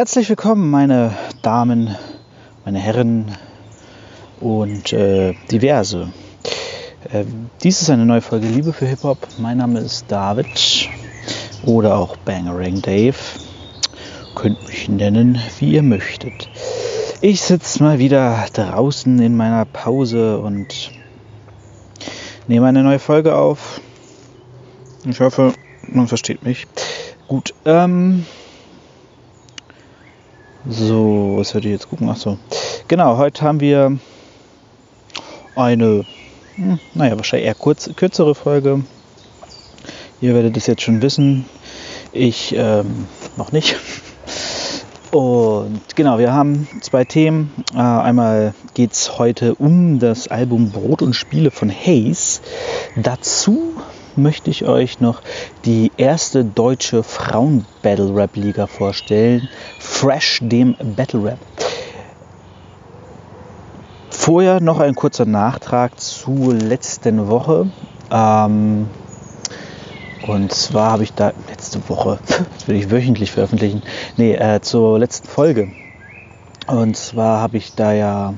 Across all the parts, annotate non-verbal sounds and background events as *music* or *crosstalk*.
Herzlich willkommen, meine Damen, meine Herren und äh, diverse. Äh, dies ist eine neue Folge Liebe für Hip-Hop. Mein Name ist David oder auch Bangerang Dave. Könnt mich nennen, wie ihr möchtet. Ich sitze mal wieder draußen in meiner Pause und nehme eine neue Folge auf. Ich hoffe, man versteht mich. Gut, ähm, so, was werde ich jetzt gucken? Achso. Genau, heute haben wir eine, hm, naja, wahrscheinlich eher kurz, kürzere Folge. Ihr werdet es jetzt schon wissen. Ich ähm, noch nicht. Und genau, wir haben zwei Themen. Äh, einmal geht es heute um das Album Brot und Spiele von Hayes. Dazu möchte ich euch noch die erste deutsche Frauen-Battle-Rap-Liga vorstellen. Fresh, dem Battle Rap. Vorher noch ein kurzer Nachtrag zur letzten Woche. Ähm, und zwar habe ich da letzte Woche, *laughs* das will ich wöchentlich veröffentlichen, nee, äh, zur letzten Folge. Und zwar habe ich da ja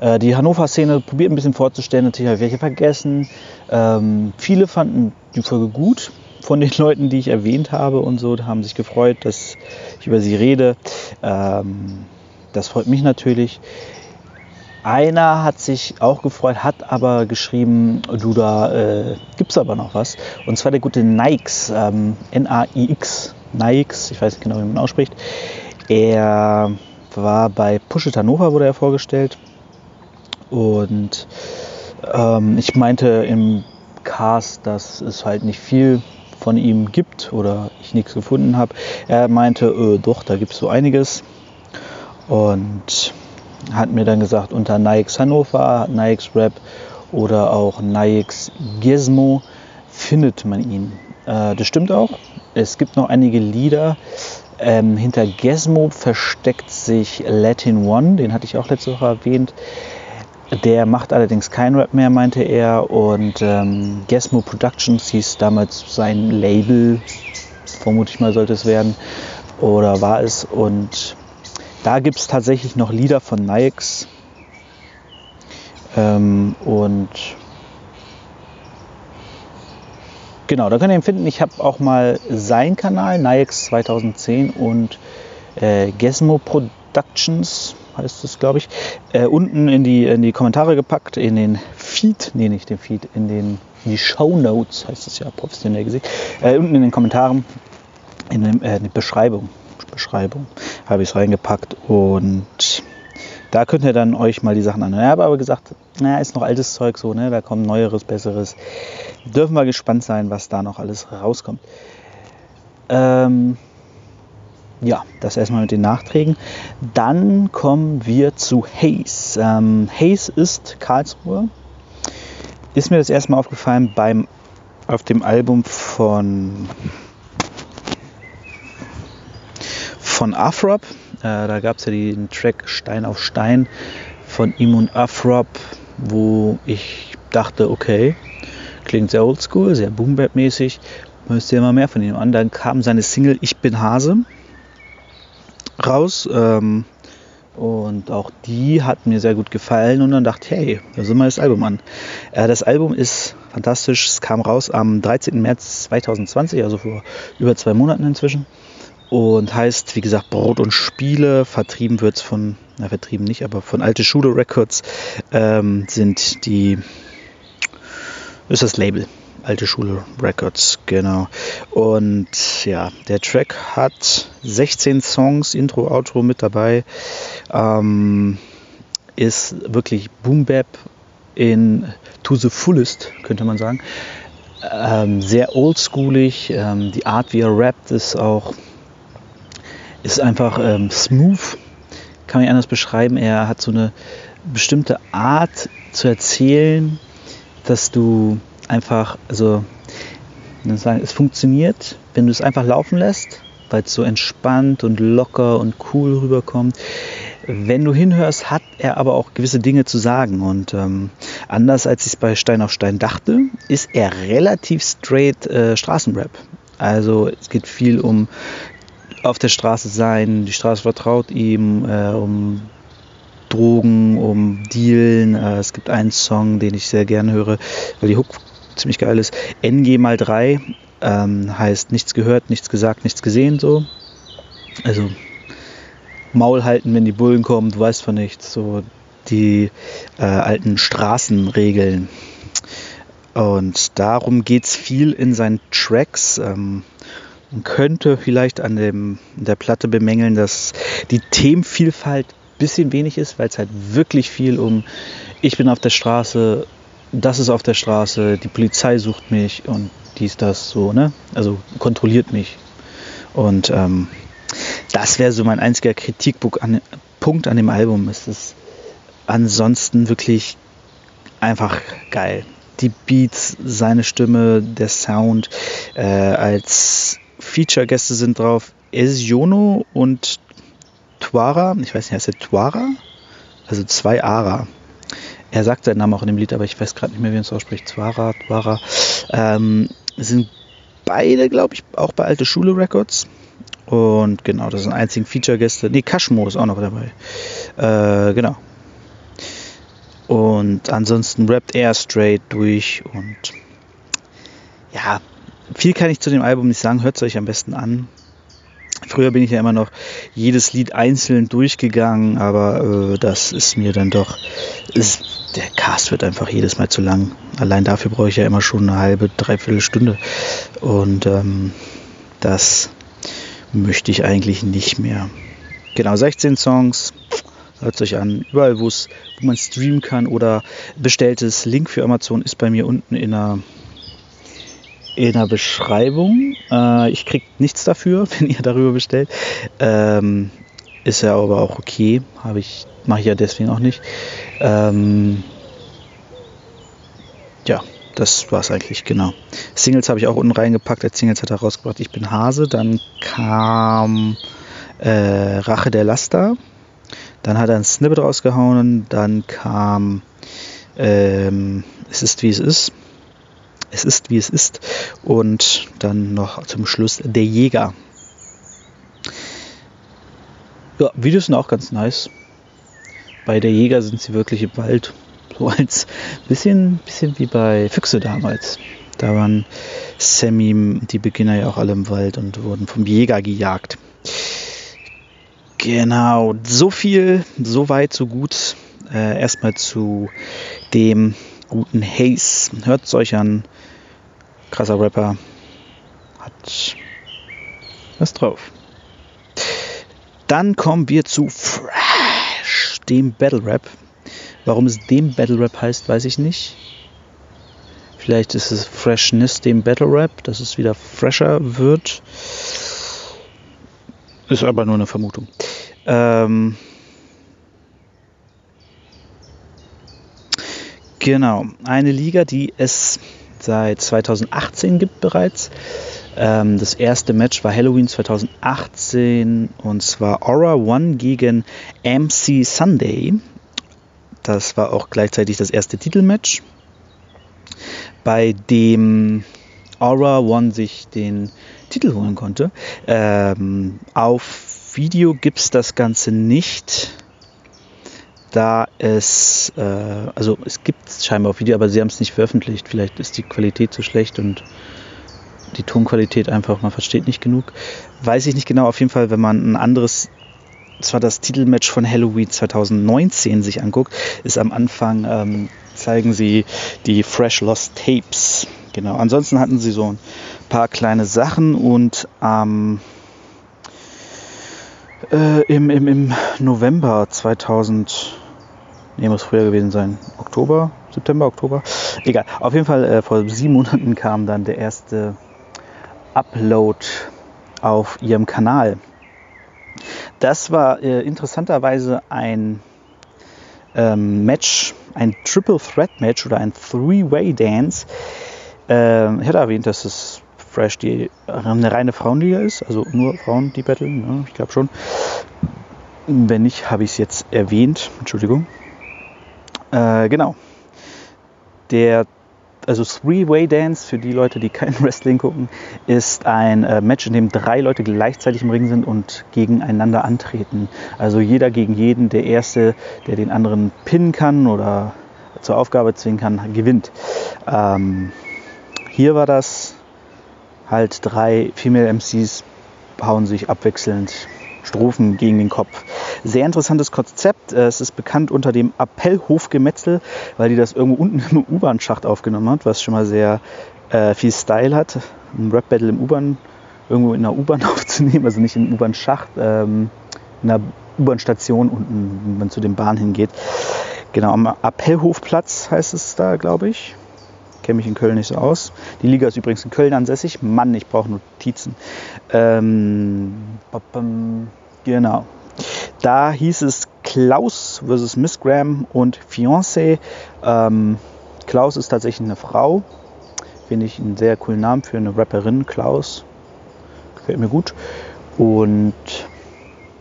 äh, die Hannover-Szene probiert ein bisschen vorzustellen. Natürlich habe ich welche vergessen. Ähm, viele fanden die Folge gut von den *laughs* Leuten, die ich erwähnt habe und so, haben sich gefreut, dass ich über sie rede. Ähm, das freut mich natürlich. Einer hat sich auch gefreut, hat aber geschrieben, du da äh, es aber noch was. Und zwar der gute Nikes, ähm, N-A-I-X, Nikes, ich weiß nicht genau, wie man ausspricht. Er war bei Push It Hannover, wurde er vorgestellt. Und ähm, ich meinte im Cast, dass es halt nicht viel von ihm gibt oder ich nichts gefunden habe. Er meinte, äh, doch, da gibt es so einiges. Und hat mir dann gesagt, unter Nikes Hannover, Nikes Rap oder auch Nikes Gizmo findet man ihn. Äh, das stimmt auch. Es gibt noch einige Lieder. Ähm, hinter Gizmo versteckt sich Latin One, den hatte ich auch letzte Woche erwähnt. Der macht allerdings kein Rap mehr, meinte er. Und ähm, Gesmo Productions hieß damals sein Label, vermute ich mal sollte es werden, oder war es. Und da gibt es tatsächlich noch Lieder von Nikes. Ähm, und genau, da könnt ihr ihn finden. Ich habe auch mal seinen Kanal, Nikes 2010 und äh, Gesmo Productions heißt es, glaube ich, äh, unten in die, in die Kommentare gepackt, in den Feed, nee, nicht den Feed, in, den, in die Show Notes, heißt es ja professionell gesehen, äh, unten in den Kommentaren, in, dem, äh, die Beschreibung, Beschreibung habe ich es reingepackt und da könnt ihr dann euch mal die Sachen anhören. Ich habe aber gesagt, naja, ist noch altes Zeug so, ne? da kommt Neueres, Besseres. Dürfen wir gespannt sein, was da noch alles rauskommt. Ähm, ja, das erstmal mit den Nachträgen. Dann kommen wir zu Hayes. Ähm, Hayes ist Karlsruhe. Ist mir das erste Mal aufgefallen beim, auf dem Album von, von Afrop. Äh, da gab es ja den Track Stein auf Stein von ihm und Afrop, wo ich dachte, okay, klingt sehr oldschool, sehr boom mäßig müsste ja mal mehr von ihm an. Dann kam seine Single Ich bin Hase raus. Ähm, und auch die hat mir sehr gut gefallen und dann dachte hey, da sind wir das Album an. Äh, das Album ist fantastisch. Es kam raus am 13. März 2020, also vor über zwei Monaten inzwischen. Und heißt, wie gesagt, Brot und Spiele. Vertrieben wird es von, na, vertrieben nicht, aber von Alte Schule Records ähm, sind die, ist das Label. Alte Schule Records, genau. Und ja, der Track hat 16 Songs, Intro, Outro mit dabei. Ähm, ist wirklich Boom Bap in to the fullest, könnte man sagen. Ähm, sehr oldschoolig. Ähm, die Art, wie er rappt, ist auch ist einfach ähm, smooth, kann man anders beschreiben. Er hat so eine bestimmte Art zu erzählen, dass du einfach, also es funktioniert, wenn du es einfach laufen lässt, weil es so entspannt und locker und cool rüberkommt. Wenn du hinhörst, hat er aber auch gewisse Dinge zu sagen. Und ähm, anders als ich es bei Stein auf Stein dachte, ist er relativ straight äh, Straßenrap. Also es geht viel um auf der Straße sein, die Straße vertraut ihm, äh, um Drogen, um Dealen. Äh, es gibt einen Song, den ich sehr gerne höre, weil die Hook ziemlich geil ist. NG mal 3 ähm, heißt nichts gehört, nichts gesagt, nichts gesehen so. Also Maul halten, wenn die Bullen kommen, du weißt von nichts. So die äh, alten Straßenregeln. Und darum geht es viel in seinen Tracks. Ähm, man könnte vielleicht an dem, der Platte bemängeln, dass die Themenvielfalt ein bisschen wenig ist, weil es halt wirklich viel um ich bin auf der Straße, das ist auf der Straße, die Polizei sucht mich und dies, das, so, ne? Also kontrolliert mich. Und ähm, das wäre so mein einziger Kritikpunkt an, dem Album. Es ist ansonsten wirklich einfach geil. Die Beats, seine Stimme, der Sound. Äh, als Feature-Gäste sind drauf Esiono und Tuara. Ich weiß nicht, heißt der Tuara? Also zwei Ara. Er sagt seinen Namen auch in dem Lied, aber ich weiß gerade nicht mehr, wie man es ausspricht. Tuara, Tuara. Ähm, sind beide, glaube ich, auch bei Alte Schule Records. Und genau, das sind einzigen Feature-Gäste. Nee, Kashmo ist auch noch dabei. Äh, genau. Und ansonsten rappt er straight durch und ja, viel kann ich zu dem Album nicht sagen. Hört es euch am besten an. Früher bin ich ja immer noch jedes Lied einzeln durchgegangen, aber äh, das ist mir dann doch. Ist, der Cast wird einfach jedes Mal zu lang. Allein dafür brauche ich ja immer schon eine halbe, dreiviertel Stunde. Und ähm, das möchte ich eigentlich nicht mehr. Genau, 16 Songs. Hört euch an. Überall, wo man streamen kann oder bestelltes Link für Amazon ist bei mir unten in der, in der Beschreibung. Äh, ich kriege nichts dafür, *laughs* wenn ihr darüber bestellt. Ähm, ist ja aber auch okay. Habe ich, mache ich ja deswegen auch nicht. Ähm, ja, das war es eigentlich, genau. Singles habe ich auch unten reingepackt. Als Singles hat er rausgebracht, ich bin Hase. Dann kam äh, Rache der Laster. Dann hat er ein Snippet rausgehauen. Dann kam ähm, Es ist wie es ist. Es ist wie es ist. Und dann noch zum Schluss Der Jäger. Ja, Videos sind auch ganz nice. Bei Der Jäger sind sie wirklich im Wald so als bisschen, bisschen wie bei Füchse damals. Da waren Sammy, die Beginner ja auch alle im Wald und wurden vom Jäger gejagt. Genau, so viel, so weit, so gut. Äh, erstmal zu dem guten Haze. Hört es euch an. Krasser Rapper. Hat was drauf. Dann kommen wir zu Fresh, dem Battle Rap. Warum es dem Battle Rap heißt, weiß ich nicht. Vielleicht ist es Freshness dem Battle Rap, dass es wieder fresher wird. Ist aber nur eine Vermutung. Ähm genau, eine Liga, die es seit 2018 gibt bereits. Ähm, das erste Match war Halloween 2018 und zwar Aura One gegen MC Sunday. Das war auch gleichzeitig das erste Titelmatch, bei dem Aura One sich den Titel holen konnte. Ähm, auf Video gibt es das Ganze nicht, da es, äh, also es gibt es scheinbar auf Video, aber sie haben es nicht veröffentlicht. Vielleicht ist die Qualität zu schlecht und die Tonqualität einfach, man versteht nicht genug. Weiß ich nicht genau, auf jeden Fall, wenn man ein anderes zwar das Titelmatch von Halloween 2019 sich anguckt, ist am Anfang, ähm, zeigen sie die Fresh Lost Tapes. Genau. Ansonsten hatten sie so ein paar kleine Sachen und ähm, äh, im, im, im November 2000, nee, muss früher gewesen sein, Oktober, September, Oktober, egal. Auf jeden Fall äh, vor sieben Monaten kam dann der erste Upload auf ihrem Kanal das war äh, interessanterweise ein ähm, Match, ein Triple Threat Match oder ein Three-Way Dance. Ähm, ich hatte erwähnt, dass es Fresh die eine reine Frauenliga ist, also nur Frauen die battlen, ne? ich glaube schon. Wenn nicht, habe ich es jetzt erwähnt. Entschuldigung. Äh, genau. Der also Three-Way Dance für die Leute, die kein *laughs* Wrestling gucken, ist ein äh, Match, in dem drei Leute gleichzeitig im Ring sind und gegeneinander antreten. Also jeder gegen jeden. Der erste, der den anderen pinnen kann oder zur Aufgabe zwingen kann, gewinnt. Ähm, hier war das halt drei Female MCs hauen sich abwechselnd Strophen gegen den Kopf. Sehr interessantes Konzept. Äh, es ist bekannt unter dem Appellhofgemetzel, weil die das irgendwo unten im U-Bahn-Schacht aufgenommen hat, was schon mal sehr äh, viel Style hat. Ein Rap-Battle im U-Bahn, irgendwo in einer U-Bahn *laughs* aufzunehmen, also nicht im U-Bahn-Schacht, ähm, in einer U-Bahn-Station unten, wenn man zu den Bahnen hingeht. Genau, am Appellhofplatz heißt es da, glaube ich kenne mich in Köln nicht so aus. Die Liga ist übrigens in Köln ansässig. Mann, ich brauche Notizen. Ähm, genau. Da hieß es Klaus versus Miss Graham und Fiancé. Ähm, Klaus ist tatsächlich eine Frau. Finde ich einen sehr coolen Namen für eine Rapperin. Klaus. Gefällt mir gut. Und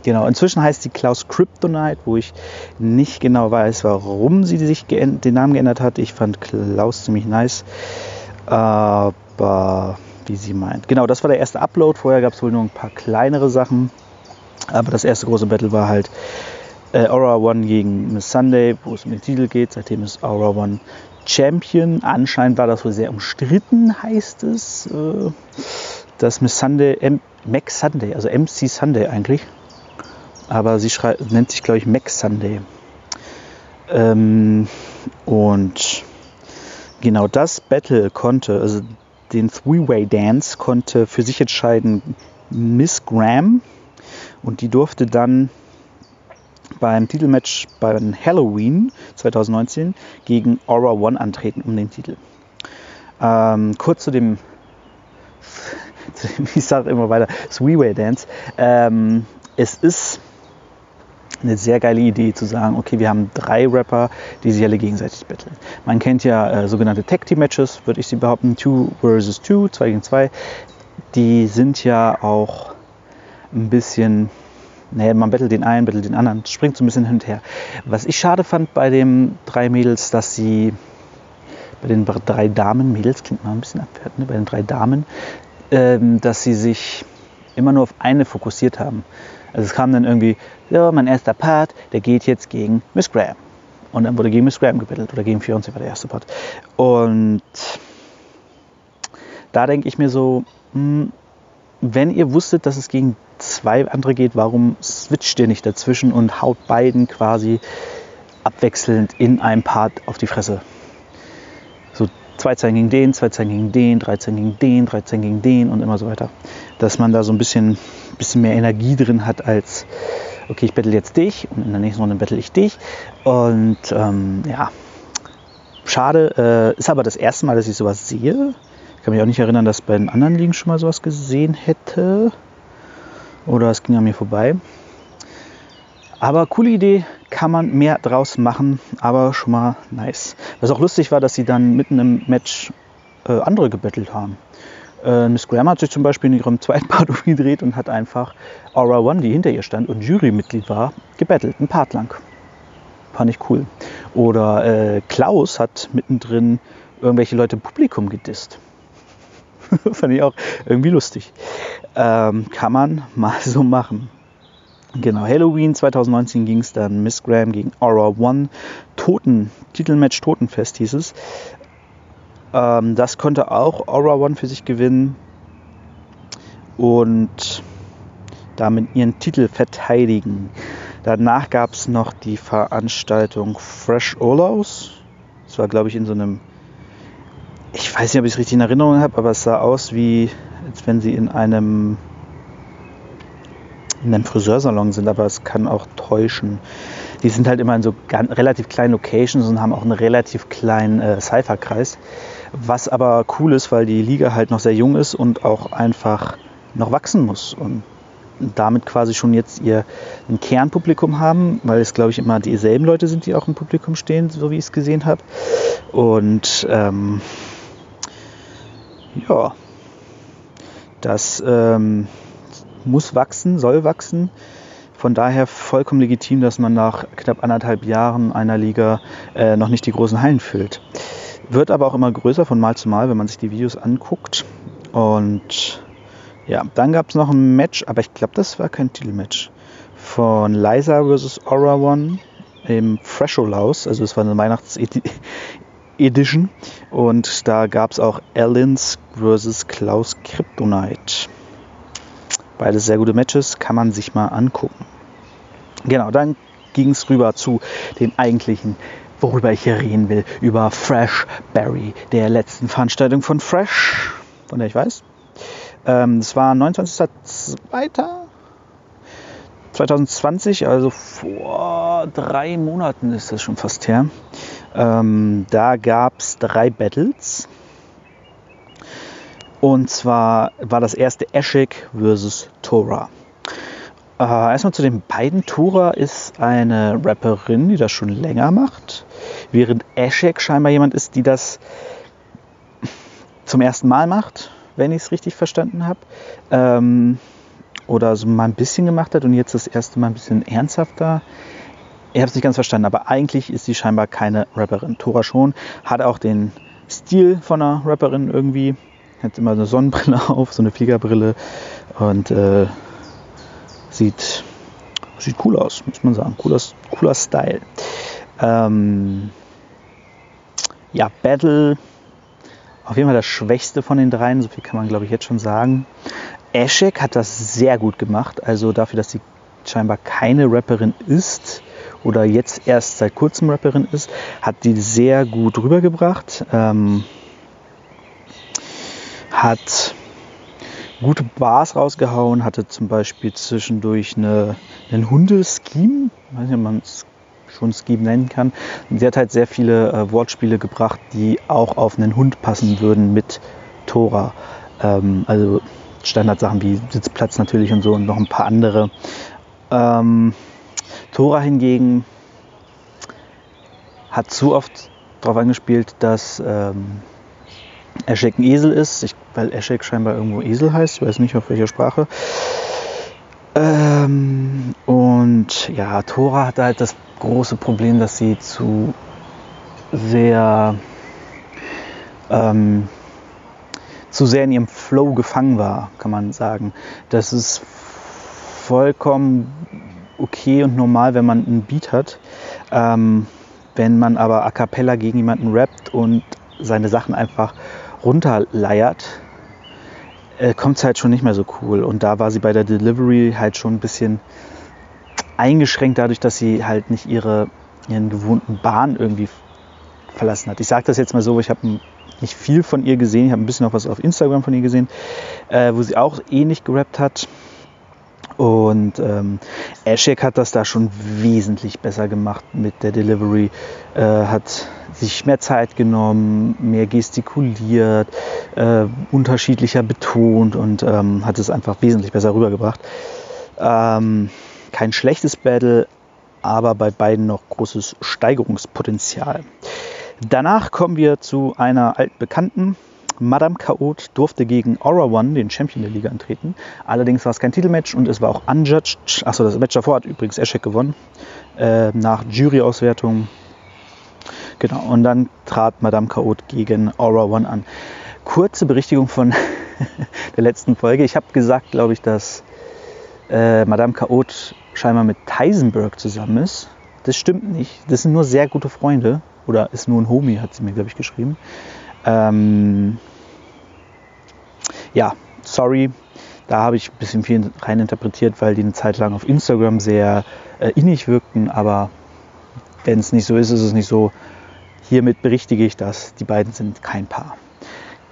Genau, inzwischen heißt sie Klaus Kryptonite, wo ich nicht genau weiß, warum sie sich den Namen geändert hat. Ich fand Klaus ziemlich nice. Aber wie sie meint. Genau, das war der erste Upload. Vorher gab es wohl nur ein paar kleinere Sachen. Aber das erste große Battle war halt äh, Aura One gegen Miss Sunday, wo es um den Titel geht. Seitdem ist Aura One Champion. Anscheinend war das wohl sehr umstritten, heißt es. Äh, dass Miss Sunday, M Max Sunday, also MC Sunday eigentlich, aber sie nennt sich, glaube ich, Max Sunday. Ähm, und genau das Battle konnte, also den Three-Way Dance konnte für sich entscheiden Miss Graham und die durfte dann beim Titelmatch beim Halloween 2019 gegen Aura One antreten um den Titel. Ähm, kurz zu dem, zu *laughs* dem ich sage immer weiter, Three-Way Dance. Ähm, es ist eine sehr geile Idee zu sagen, okay, wir haben drei Rapper, die sich alle gegenseitig betteln. Man kennt ja äh, sogenannte Tag Team Matches, würde ich sie behaupten, 2 versus 2, 2 gegen 2. Die sind ja auch ein bisschen, naja, man bettelt den einen, bettelt den anderen, springt so ein bisschen hin und her. Was ich schade fand bei den drei Mädels, dass sie, bei den drei Damen, Mädels klingt mal ein bisschen abwertend, ne? bei den drei Damen, ähm, dass sie sich immer nur auf eine fokussiert haben. Also es kam dann irgendwie, ja, mein erster Part, der geht jetzt gegen Miss Graham. Und dann wurde gegen Miss Graham gebettelt oder gegen Fiance war der erste Part. Und da denke ich mir so, hm, wenn ihr wusstet, dass es gegen zwei andere geht, warum switcht ihr nicht dazwischen und haut beiden quasi abwechselnd in einem Part auf die Fresse? So zwei Zeilen gegen den, zwei Zeilen gegen den, drei Zeilen gegen den, drei Zeilen gegen den und immer so weiter. Dass man da so ein bisschen bisschen mehr Energie drin hat als, okay, ich bettel jetzt dich und in der nächsten Runde bettel ich dich. Und ähm, ja, schade. Äh, ist aber das erste Mal, dass ich sowas sehe. Ich kann mich auch nicht erinnern, dass bei den anderen Ligen schon mal sowas gesehen hätte. Oder es ging an mir vorbei. Aber coole Idee, kann man mehr draus machen, aber schon mal nice. Was auch lustig war, dass sie dann mitten im Match äh, andere gebettelt haben. Äh, Miss Graham hat sich zum Beispiel in ihrem *laughs* zweiten Part umgedreht und hat einfach Aura One, die hinter ihr stand und Jurymitglied war, gebettelt, ein Part lang. Fand ich cool. Oder äh, Klaus hat mittendrin irgendwelche Leute im Publikum gedisst. *laughs* Fand ich auch irgendwie lustig. Ähm, kann man *laughs* mal so machen. Genau, Halloween 2019 ging es dann Miss Graham gegen Aura One. Toten, Titelmatch Totenfest hieß es. Ähm, das konnte auch Aura One für sich gewinnen und damit ihren Titel verteidigen. Danach gab es noch die Veranstaltung Fresh Olos. Das war, glaube ich, in so einem, ich weiß nicht, ob ich es richtig in Erinnerung habe, aber es sah aus wie, als wenn sie in einem, in einem Friseursalon sind, aber es kann auch täuschen. Die sind halt immer in so relativ kleinen Locations und haben auch einen relativ kleinen äh, Cypher-Kreis. Was aber cool ist, weil die Liga halt noch sehr jung ist und auch einfach noch wachsen muss. Und damit quasi schon jetzt ihr ein Kernpublikum haben, weil es glaube ich immer dieselben Leute sind, die auch im Publikum stehen, so wie ich es gesehen habe. Und ähm, ja, das ähm, muss wachsen, soll wachsen. Von daher vollkommen legitim, dass man nach knapp anderthalb Jahren einer Liga äh, noch nicht die großen Hallen füllt. Wird aber auch immer größer von Mal zu Mal, wenn man sich die Videos anguckt. Und ja, dann gab es noch ein Match, aber ich glaube, das war kein Titelmatch. Von Liza vs. Aura One im Fresho Laus. Also es war eine Weihnachts-Edition. Und da gab es auch Ellens vs. Klaus Kryptonite. Beide sehr gute Matches, kann man sich mal angucken. Genau, dann ging es rüber zu dem eigentlichen, worüber ich hier reden will, über Fresh Berry, der letzten Veranstaltung von Fresh, von der ich weiß. Ähm, das war 29.02.2020, also vor drei Monaten ist das schon fast her. Ähm, da gab es drei Battles. Und zwar war das erste Eshik versus Tora. Äh, erstmal zu den beiden. Tora ist eine Rapperin, die das schon länger macht, während Eshik scheinbar jemand ist, die das zum ersten Mal macht, wenn ich es richtig verstanden habe. Ähm, oder so mal ein bisschen gemacht hat und jetzt das erste Mal ein bisschen ernsthafter. Ich habe es nicht ganz verstanden, aber eigentlich ist sie scheinbar keine Rapperin. Tora schon, hat auch den Stil von einer Rapperin irgendwie hat immer eine Sonnenbrille *laughs* auf, so eine Fliegerbrille und äh, sieht, sieht cool aus, muss man sagen. Cooler, cooler Style. Ähm, ja, Battle, auf jeden Fall das Schwächste von den dreien, so viel kann man glaube ich jetzt schon sagen. Ashek hat das sehr gut gemacht, also dafür, dass sie scheinbar keine Rapperin ist oder jetzt erst seit kurzem Rapperin ist, hat die sehr gut rübergebracht. Ähm, hat gute Bars rausgehauen, hatte zum Beispiel zwischendurch eine, einen Hundescheme, weiß nicht, ob man es schon Scheme nennen kann. Sie hat halt sehr viele äh, Wortspiele gebracht, die auch auf einen Hund passen würden mit Tora. Ähm, also Standardsachen wie Sitzplatz natürlich und so und noch ein paar andere. Ähm, Tora hingegen hat zu oft darauf angespielt, dass ähm, Eschek ein Esel ist, ich, weil Eschek scheinbar irgendwo Esel heißt, ich weiß nicht auf welcher Sprache. Ähm, und ja, Tora hat halt das große Problem, dass sie zu sehr ähm, zu sehr in ihrem Flow gefangen war, kann man sagen. Das ist vollkommen okay und normal, wenn man einen Beat hat. Ähm, wenn man aber a cappella gegen jemanden rappt und seine Sachen einfach runterleiert, äh, kommt es halt schon nicht mehr so cool. Und da war sie bei der Delivery halt schon ein bisschen eingeschränkt dadurch, dass sie halt nicht ihre, ihren gewohnten Bahn irgendwie verlassen hat. Ich sage das jetzt mal so, ich habe nicht viel von ihr gesehen, ich habe ein bisschen noch was auf Instagram von ihr gesehen, äh, wo sie auch ähnlich gerappt hat. Und ähm, Ashek hat das da schon wesentlich besser gemacht mit der Delivery, äh, hat sich mehr Zeit genommen, mehr gestikuliert, äh, unterschiedlicher betont und ähm, hat es einfach wesentlich besser rübergebracht. Ähm, kein schlechtes Battle, aber bei beiden noch großes Steigerungspotenzial. Danach kommen wir zu einer altbekannten. Madame Chaot durfte gegen Aura One, den Champion der Liga, antreten. Allerdings war es kein Titelmatch und es war auch unjudged. Achso, das Match davor hat übrigens Eschek gewonnen. Äh, nach Juryauswertung Genau, und dann trat Madame Chaot gegen Aura One an. Kurze Berichtigung von *laughs* der letzten Folge. Ich habe gesagt, glaube ich, dass äh, Madame Chaot scheinbar mit Heisenberg zusammen ist. Das stimmt nicht. Das sind nur sehr gute Freunde. Oder ist nur ein Homie, hat sie mir, glaube ich, geschrieben. Ähm, ja, sorry. Da habe ich ein bisschen viel reininterpretiert, weil die eine Zeit lang auf Instagram sehr äh, innig wirkten. Aber wenn es nicht so ist, ist es nicht so. Hiermit berichtige ich das. Die beiden sind kein Paar.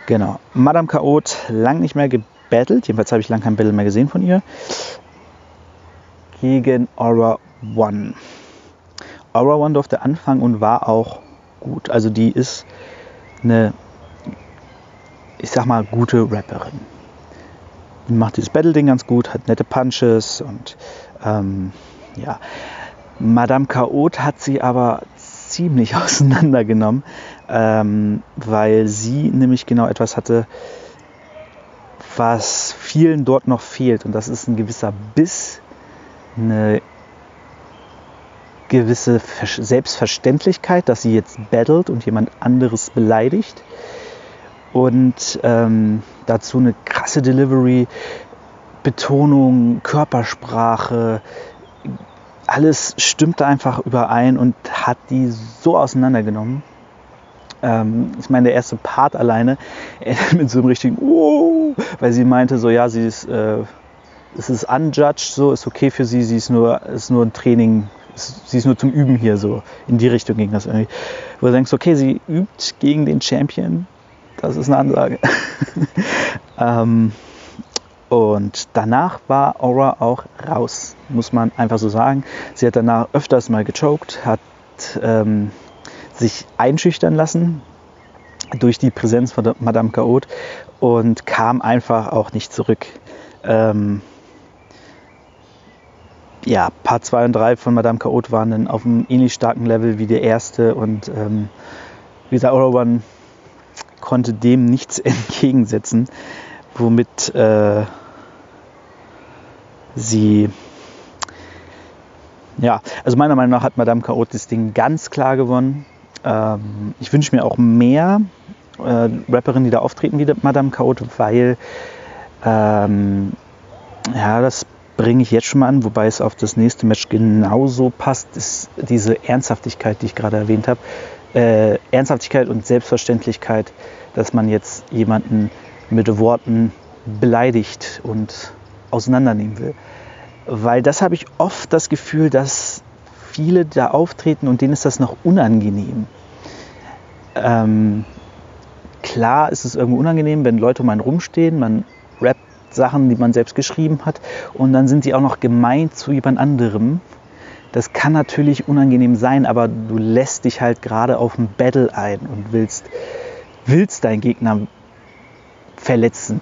Genau. Madame Chaot, lang nicht mehr gebettelt. Jedenfalls habe ich lang kein Battle mehr gesehen von ihr. Gegen Aura One. Aura One durfte anfangen und war auch gut. Also die ist eine, ich sag mal, gute Rapperin. macht dieses Battle-Ding ganz gut, hat nette Punches und ähm, ja. Madame Chaot hat sie aber ziemlich *laughs* auseinandergenommen, ähm, weil sie nämlich genau etwas hatte, was vielen dort noch fehlt. Und das ist ein gewisser Biss, eine gewisse Selbstverständlichkeit, dass sie jetzt battelt und jemand anderes beleidigt. Und ähm, dazu eine krasse Delivery, Betonung, Körpersprache, alles stimmte einfach überein und hat die so auseinandergenommen. Ähm, ich meine, der erste Part alleine *laughs* mit so einem richtigen oh, weil sie meinte so, ja, sie ist, äh, es ist unjudged, so ist okay für sie, sie ist nur, ist nur ein Training, sie ist nur zum Üben hier, so in die Richtung ging das irgendwie. Wo du denkst, okay, sie übt gegen den Champion, das ist eine Ansage. *laughs* ähm, und danach war Aura auch raus, muss man einfach so sagen. Sie hat danach öfters mal gechoked, hat ähm, sich einschüchtern lassen durch die Präsenz von Madame Chaot und kam einfach auch nicht zurück. Ähm, ja, Part 2 und 3 von Madame Chaot waren dann auf einem ähnlich starken Level wie der erste und ähm, wie gesagt, One konnte dem nichts *laughs* entgegensetzen, womit äh, sie ja, also meiner Meinung nach hat Madame Chaot das Ding ganz klar gewonnen. Ähm, ich wünsche mir auch mehr äh, Rapperinnen, die da auftreten wie Madame Chaot, weil ähm, ja, das bringe ich jetzt schon mal an, wobei es auf das nächste Match genauso passt, ist diese Ernsthaftigkeit, die ich gerade erwähnt habe. Äh, Ernsthaftigkeit und Selbstverständlichkeit, dass man jetzt jemanden mit Worten beleidigt und auseinandernehmen will. Weil das habe ich oft das Gefühl, dass viele da auftreten und denen ist das noch unangenehm. Ähm, klar ist es irgendwo unangenehm, wenn Leute um einen rumstehen, man rappt Sachen, die man selbst geschrieben hat und dann sind die auch noch gemeint zu jemand anderem. Das kann natürlich unangenehm sein, aber du lässt dich halt gerade auf ein Battle ein und willst, willst deinen Gegner verletzen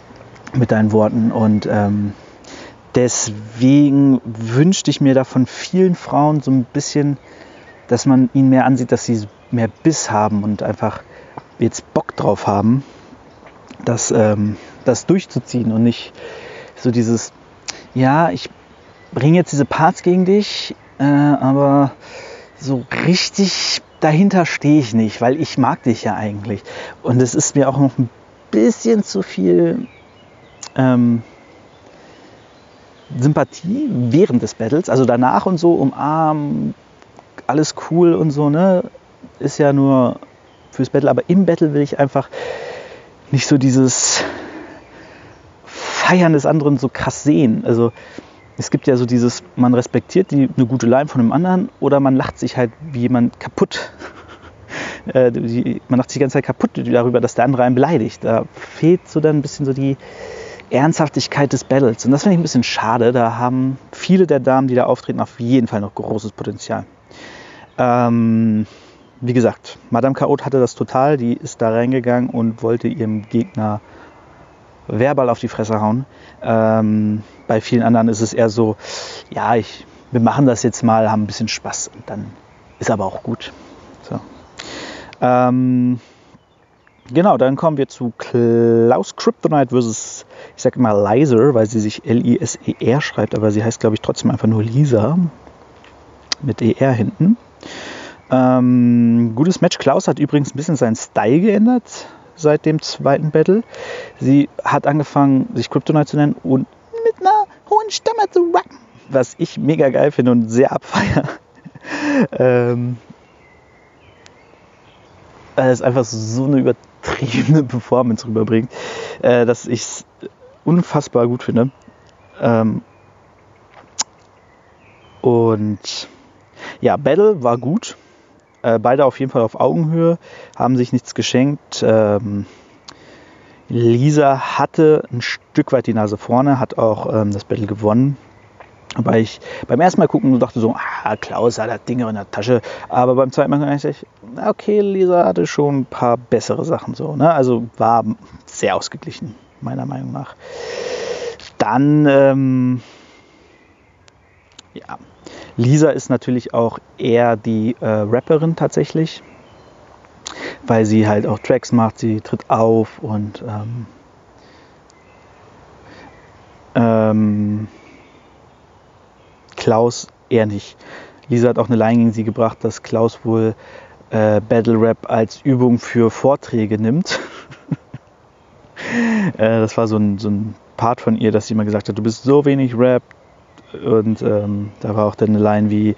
mit deinen Worten und ähm, deswegen wünschte ich mir da von vielen Frauen so ein bisschen, dass man ihnen mehr ansieht, dass sie mehr Biss haben und einfach jetzt Bock drauf haben, das, ähm, das durchzuziehen und nicht so dieses, ja, ich bringe jetzt diese Parts gegen dich, äh, aber so richtig dahinter stehe ich nicht, weil ich mag dich ja eigentlich. Und es ist mir auch noch ein bisschen zu viel ähm, Sympathie während des Battles, also danach und so umarmen, alles cool und so, ne? Ist ja nur fürs Battle, aber im Battle will ich einfach nicht so dieses Feiern des anderen so krass sehen. Also es gibt ja so dieses, man respektiert die, eine gute Line von einem anderen oder man lacht sich halt wie jemand kaputt. *laughs* äh, man lacht sich die ganze Zeit kaputt darüber, dass der andere einen beleidigt. Da fehlt so dann ein bisschen so die, Ernsthaftigkeit des Battles. Und das finde ich ein bisschen schade. Da haben viele der Damen, die da auftreten, auf jeden Fall noch großes Potenzial. Ähm, wie gesagt, Madame Chaot hatte das total. Die ist da reingegangen und wollte ihrem Gegner verbal auf die Fresse hauen. Ähm, bei vielen anderen ist es eher so, ja, ich, wir machen das jetzt mal, haben ein bisschen Spaß und dann ist aber auch gut. So. Ähm, genau, dann kommen wir zu Klaus Kryptonite versus ich sage immer Lizer, weil sie sich L-I-S-E-R schreibt, aber sie heißt, glaube ich, trotzdem einfach nur Lisa mit ER hinten. Ähm, gutes Match. Klaus hat übrigens ein bisschen seinen Style geändert seit dem zweiten Battle. Sie hat angefangen, sich Kryptonite zu nennen und mit einer hohen Stimme zu rappen, was ich mega geil finde und sehr abfeier. *laughs* ähm, weil es einfach so eine übertriebene *laughs* Performance rüberbringt, äh, dass ich es unfassbar gut finde. Ähm und ja, Battle war gut. Äh, beide auf jeden Fall auf Augenhöhe, haben sich nichts geschenkt. Ähm Lisa hatte ein Stück weit die Nase vorne, hat auch ähm, das Battle gewonnen. Aber ich beim ersten Mal gucken dachte so, ah, Klaus hat das in der Tasche. Aber beim zweiten Mal dachte ich, okay, Lisa hatte schon ein paar bessere Sachen so. Ne? Also war sehr ausgeglichen, meiner Meinung nach. dann, ähm, ja, Lisa ist natürlich auch eher die äh, Rapperin tatsächlich, weil sie halt auch Tracks macht, sie tritt auf und ähm, ähm, Klaus eher nicht. Lisa hat auch eine Line gegen sie gebracht, dass Klaus wohl äh, Battle Rap als Übung für Vorträge nimmt. *laughs* äh, das war so ein, so ein Part von ihr, dass sie mal gesagt hat, du bist so wenig Rap. Und ähm, da war auch dann eine Line wie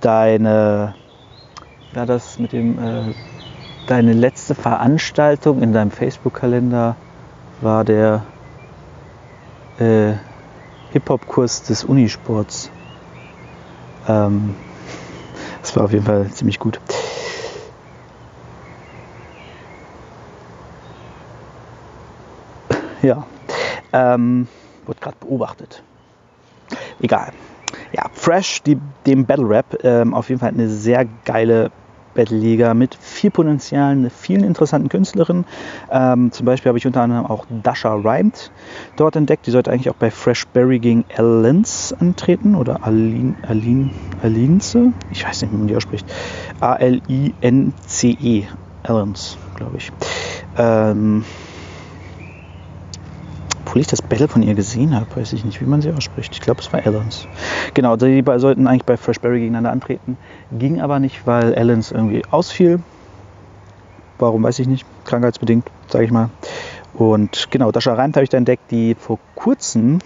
deine, ja das mit dem, äh, deine letzte Veranstaltung in deinem Facebook-Kalender war der äh, Hip-Hop-Kurs des Unisports. Ähm, das war auf jeden Fall ziemlich gut. Ja, ähm, wird gerade beobachtet. Egal. Ja, Fresh, die, dem Battle Rap, ähm, auf jeden Fall eine sehr geile Battle-Liga mit viel Potenzialen, vielen interessanten Künstlerinnen. Ähm, zum Beispiel habe ich unter anderem auch Dasha Rhymed dort entdeckt. Die sollte eigentlich auch bei Fresh Berry gegen Alins antreten oder Aline, Aline, Alinze. Ich weiß nicht, wie man die ausspricht. A-L-I-N-C-E. Alins, glaube ich. Ähm, obwohl ich das Battle von ihr gesehen habe, weiß ich nicht, wie man sie ausspricht. Ich glaube, es war Allens. Genau, die sollten eigentlich bei Freshberry gegeneinander antreten. Ging aber nicht, weil Allens irgendwie ausfiel. Warum, weiß ich nicht. Krankheitsbedingt, sage ich mal. Und genau, Dasha Reimt habe ich da entdeckt, die vor kurzem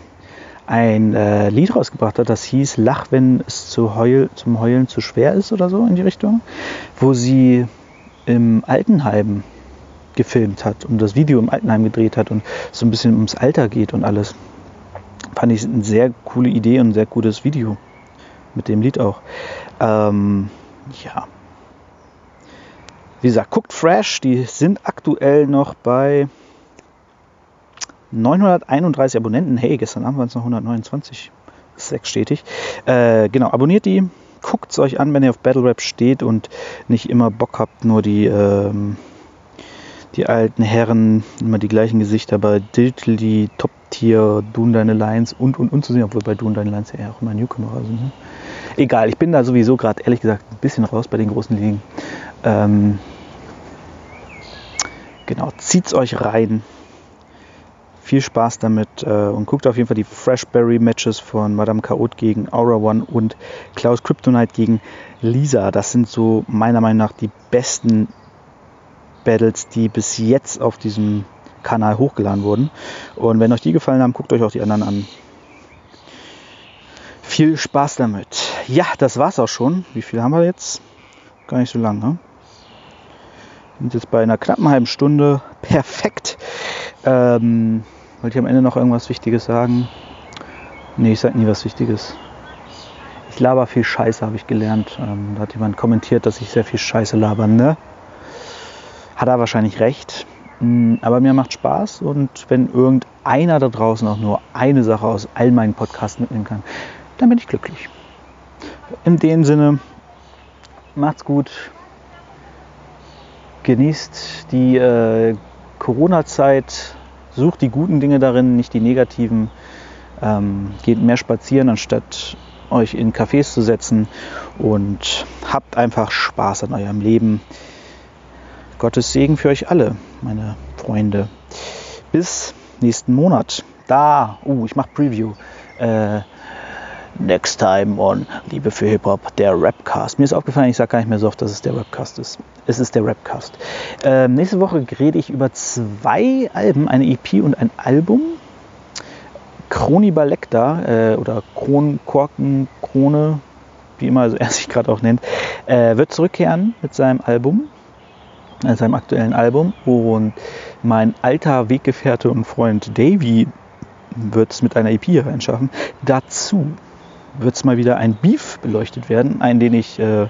ein äh, Lied rausgebracht hat, das hieß Lach, wenn es zu Heul, zum Heulen zu schwer ist oder so in die Richtung, wo sie im Altenheim gefilmt hat und das Video im Altenheim gedreht hat und so ein bisschen ums Alter geht und alles. Fand ich eine sehr coole Idee und ein sehr gutes Video. Mit dem Lied auch. Ähm, ja. Wie gesagt, guckt Fresh, die sind aktuell noch bei 931 Abonnenten. Hey, gestern Abend waren es noch 129. Sechs stetig. Äh, genau, abonniert die. Guckt es euch an, wenn ihr auf Battle Rap steht und nicht immer Bock habt, nur die ähm, die alten Herren, immer die gleichen Gesichter bei Digital, Top Tier, Dune Deine Lines und und und zu sehen, obwohl bei Dune Deine Lines ja auch immer Newcomer sind. Ne? Egal, ich bin da sowieso gerade ehrlich gesagt ein bisschen raus bei den großen Ligen. Ähm, genau, zieht's euch rein. Viel Spaß damit äh, und guckt auf jeden Fall die Freshberry Matches von Madame Chaot gegen Aura One und Klaus Kryptonite gegen Lisa. Das sind so meiner Meinung nach die besten Battles, die bis jetzt auf diesem Kanal hochgeladen wurden. Und wenn euch die gefallen haben, guckt euch auch die anderen an. Viel Spaß damit. Ja, das war's auch schon. Wie viel haben wir jetzt? Gar nicht so lange. Ne? Sind jetzt bei einer knappen halben Stunde. Perfekt. Ähm, wollte ich am Ende noch irgendwas Wichtiges sagen? Nee, ich sag nie was Wichtiges. Ich laber viel Scheiße, habe ich gelernt. Ähm, da hat jemand kommentiert, dass ich sehr viel Scheiße laber, ne? Hat er wahrscheinlich recht. Mm, aber mir macht Spaß und wenn irgendeiner da draußen auch nur eine Sache aus all meinen Podcasts mitnehmen kann, dann bin ich glücklich. In dem Sinne, macht's gut, genießt die äh, Corona-Zeit, sucht die guten Dinge darin, nicht die negativen. Ähm, geht mehr spazieren, anstatt euch in Cafés zu setzen und habt einfach Spaß an eurem Leben. Gottes Segen für euch alle, meine Freunde. Bis nächsten Monat. Da, uh, ich mache Preview. Äh, next time on Liebe für Hip-Hop, der Rapcast. Mir ist aufgefallen, ich sage gar nicht mehr so oft, dass es der Rapcast ist. Es ist der Rapcast. Ähm, nächste Woche rede ich über zwei Alben, eine EP und ein Album. Kroni Balekta äh, oder Kron, Korken, Krone, wie immer *laughs* er sich gerade auch nennt, äh, wird zurückkehren mit seinem Album seinem aktuellen Album. Und mein alter Weggefährte und Freund Davy wird es mit einer EP reinschaffen. Dazu wird es mal wieder ein Beef beleuchtet werden, einen, den ich äh,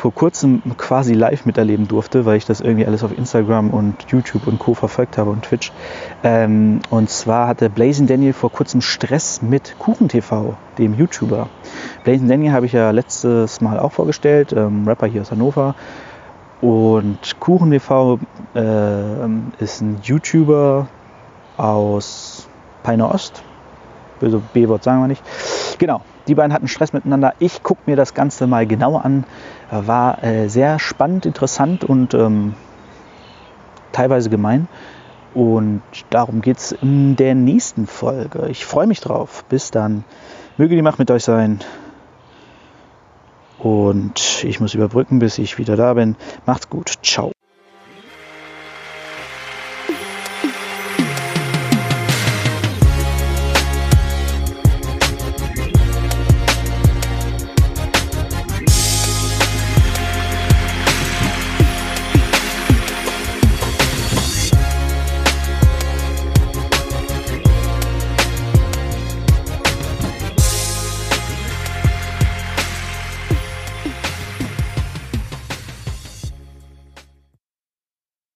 vor kurzem quasi live miterleben durfte, weil ich das irgendwie alles auf Instagram und YouTube und Co. verfolgt habe und Twitch. Ähm, und zwar hatte Blazing Daniel vor kurzem Stress mit KuchenTV, dem YouTuber. Blazing Daniel habe ich ja letztes Mal auch vorgestellt, ähm, Rapper hier aus Hannover. Und KuchenTV äh, ist ein YouTuber aus Peine Ost. böse B-Wort sagen wir nicht. Genau, die beiden hatten Stress miteinander. Ich gucke mir das Ganze mal genauer an. War äh, sehr spannend, interessant und ähm, teilweise gemein. Und darum geht es in der nächsten Folge. Ich freue mich drauf. Bis dann. Möge die Macht mit euch sein. Und ich muss überbrücken, bis ich wieder da bin. Macht's gut. Ciao.